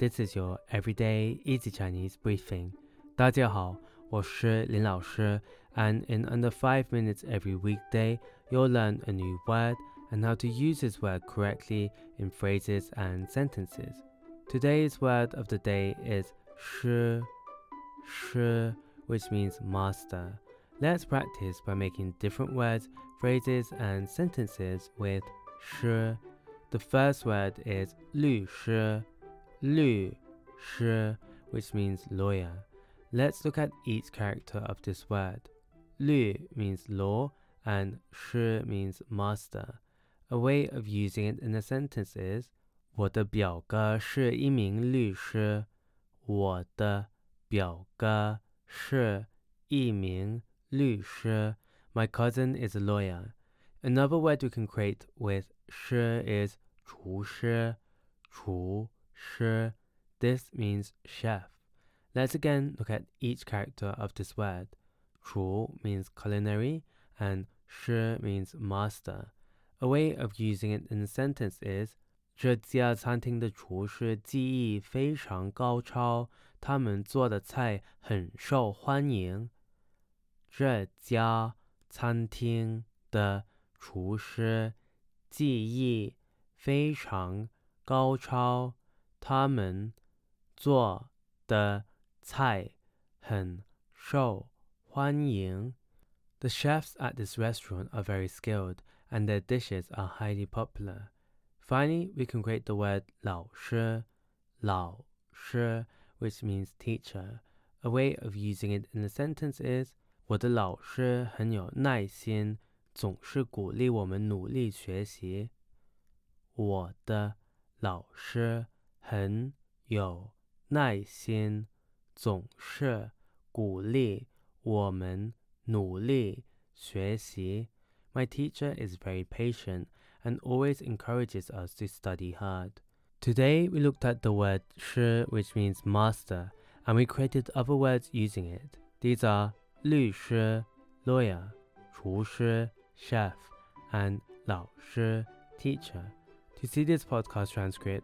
This is your everyday easy Chinese briefing. 大家好，我是林老师，and in under five minutes every weekday, you'll learn a new word and how to use this word correctly in phrases and sentences. Today's word of the day is shi which means master. Let's practice by making different words, phrases, and sentences with shi. The first word is 律师 律师, which means lawyer. Let's look at each character of this word. 律 means law and 师 means master. A way of using it in a sentence is 我的表哥是一名律师。我的表哥是一名律师。My cousin is a lawyer. Another word we can create with 师 is 厨师，厨 师. This means chef. Let's again look at each character of this word. 厨 means culinary and 师 means master. A way of using it in a sentence is 这家餐厅的厨师技艺非常高超，他们做的菜很受欢迎。这家餐厅的厨师技艺非常高超， 他们做的菜很受欢迎。The chefs at this restaurant are very skilled and their dishes are highly popular. Finally, we can create the word 老师,老师, which means teacher. A way of using it in a sentence is 我的老师很有耐心，总是鼓励我们努力学习。我的老师 很有耐心，总是鼓励我们努力学习。My teacher is very patient and always encourages us to study hard. Today we looked at the word 师 which means master and we created other words using it. These are 律师 lawyer, 厨师 chef and 老师 teacher. To see this podcast transcript,